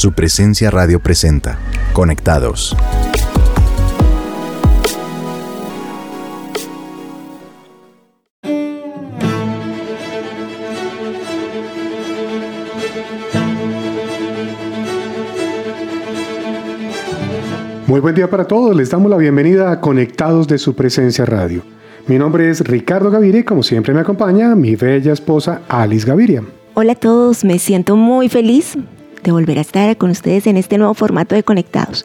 Su presencia radio presenta. Conectados. Muy buen día para todos, les damos la bienvenida a Conectados de su presencia radio. Mi nombre es Ricardo Gaviria y como siempre me acompaña mi bella esposa Alice Gaviria. Hola a todos, me siento muy feliz de volver a estar con ustedes en este nuevo formato de Conectados.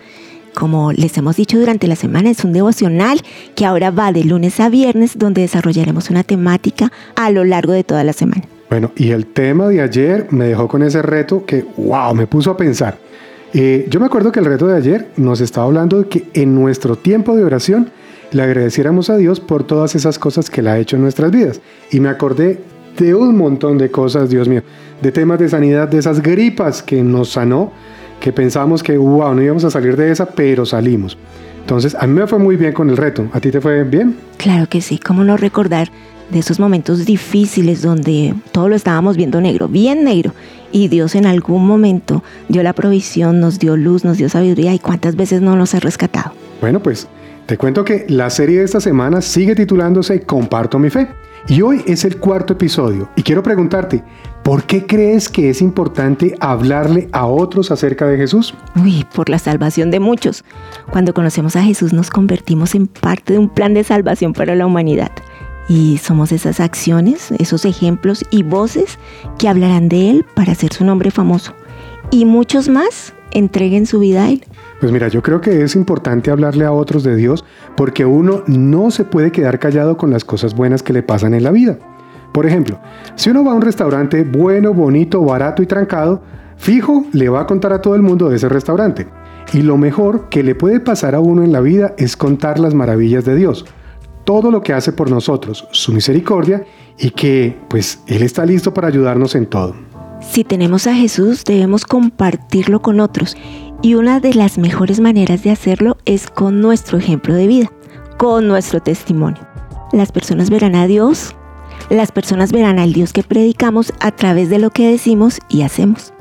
Como les hemos dicho durante la semana, es un devocional que ahora va de lunes a viernes donde desarrollaremos una temática a lo largo de toda la semana. Bueno, y el tema de ayer me dejó con ese reto que, wow, me puso a pensar. Eh, yo me acuerdo que el reto de ayer nos estaba hablando de que en nuestro tiempo de oración le agradeciéramos a Dios por todas esas cosas que Él ha hecho en nuestras vidas. Y me acordé de un montón de cosas, Dios mío, de temas de sanidad, de esas gripas que nos sanó, que pensamos que, wow, no íbamos a salir de esa, pero salimos. Entonces, a mí me fue muy bien con el reto. ¿A ti te fue bien? Claro que sí, ¿cómo no recordar de esos momentos difíciles donde todo lo estábamos viendo negro, bien negro, y Dios en algún momento dio la provisión, nos dio luz, nos dio sabiduría y cuántas veces no nos ha rescatado. Bueno, pues te cuento que la serie de esta semana sigue titulándose Comparto mi fe. Y hoy es el cuarto episodio y quiero preguntarte, ¿por qué crees que es importante hablarle a otros acerca de Jesús? Uy, por la salvación de muchos. Cuando conocemos a Jesús nos convertimos en parte de un plan de salvación para la humanidad. Y somos esas acciones, esos ejemplos y voces que hablarán de Él para hacer su nombre famoso. Y muchos más entreguen su vida a Él. Pues mira, yo creo que es importante hablarle a otros de Dios porque uno no se puede quedar callado con las cosas buenas que le pasan en la vida. Por ejemplo, si uno va a un restaurante bueno, bonito, barato y trancado, fijo le va a contar a todo el mundo de ese restaurante. Y lo mejor que le puede pasar a uno en la vida es contar las maravillas de Dios todo lo que hace por nosotros, su misericordia, y que pues Él está listo para ayudarnos en todo. Si tenemos a Jesús, debemos compartirlo con otros, y una de las mejores maneras de hacerlo es con nuestro ejemplo de vida, con nuestro testimonio. Las personas verán a Dios, las personas verán al Dios que predicamos a través de lo que decimos y hacemos.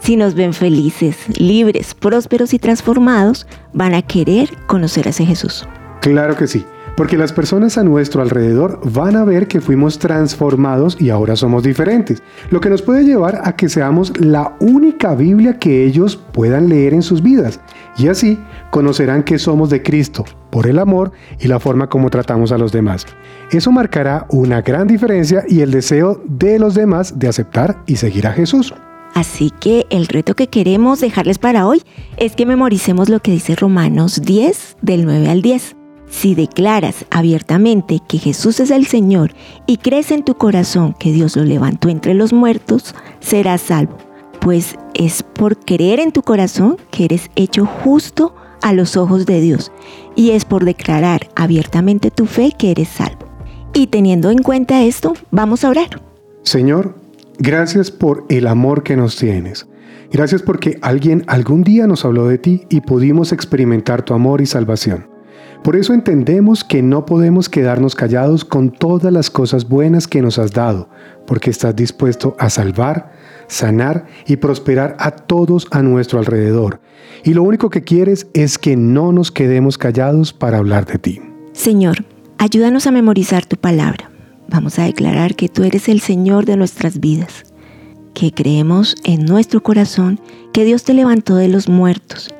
Si nos ven felices, libres, prósperos y transformados, van a querer conocer a ese Jesús. Claro que sí. Porque las personas a nuestro alrededor van a ver que fuimos transformados y ahora somos diferentes, lo que nos puede llevar a que seamos la única Biblia que ellos puedan leer en sus vidas. Y así conocerán que somos de Cristo por el amor y la forma como tratamos a los demás. Eso marcará una gran diferencia y el deseo de los demás de aceptar y seguir a Jesús. Así que el reto que queremos dejarles para hoy es que memoricemos lo que dice Romanos 10 del 9 al 10. Si declaras abiertamente que Jesús es el Señor y crees en tu corazón que Dios lo levantó entre los muertos, serás salvo, pues es por creer en tu corazón que eres hecho justo a los ojos de Dios y es por declarar abiertamente tu fe que eres salvo. Y teniendo en cuenta esto, vamos a orar. Señor, gracias por el amor que nos tienes. Gracias porque alguien algún día nos habló de ti y pudimos experimentar tu amor y salvación. Por eso entendemos que no podemos quedarnos callados con todas las cosas buenas que nos has dado, porque estás dispuesto a salvar, sanar y prosperar a todos a nuestro alrededor. Y lo único que quieres es que no nos quedemos callados para hablar de ti. Señor, ayúdanos a memorizar tu palabra. Vamos a declarar que tú eres el Señor de nuestras vidas, que creemos en nuestro corazón que Dios te levantó de los muertos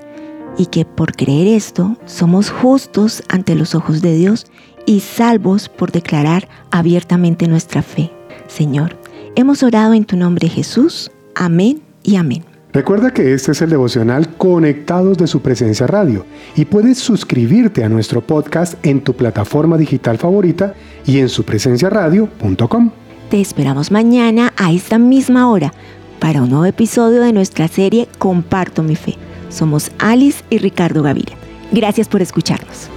y que por creer esto somos justos ante los ojos de Dios y salvos por declarar abiertamente nuestra fe. Señor, hemos orado en tu nombre Jesús. Amén y amén. Recuerda que este es el devocional Conectados de su presencia radio y puedes suscribirte a nuestro podcast en tu plataforma digital favorita y en supresenciaradio.com. Te esperamos mañana a esta misma hora para un nuevo episodio de nuestra serie Comparto mi fe. Somos Alice y Ricardo Gaviria. Gracias por escucharnos.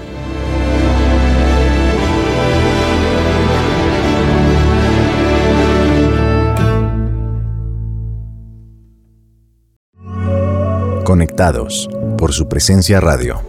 Conectados por su presencia radio.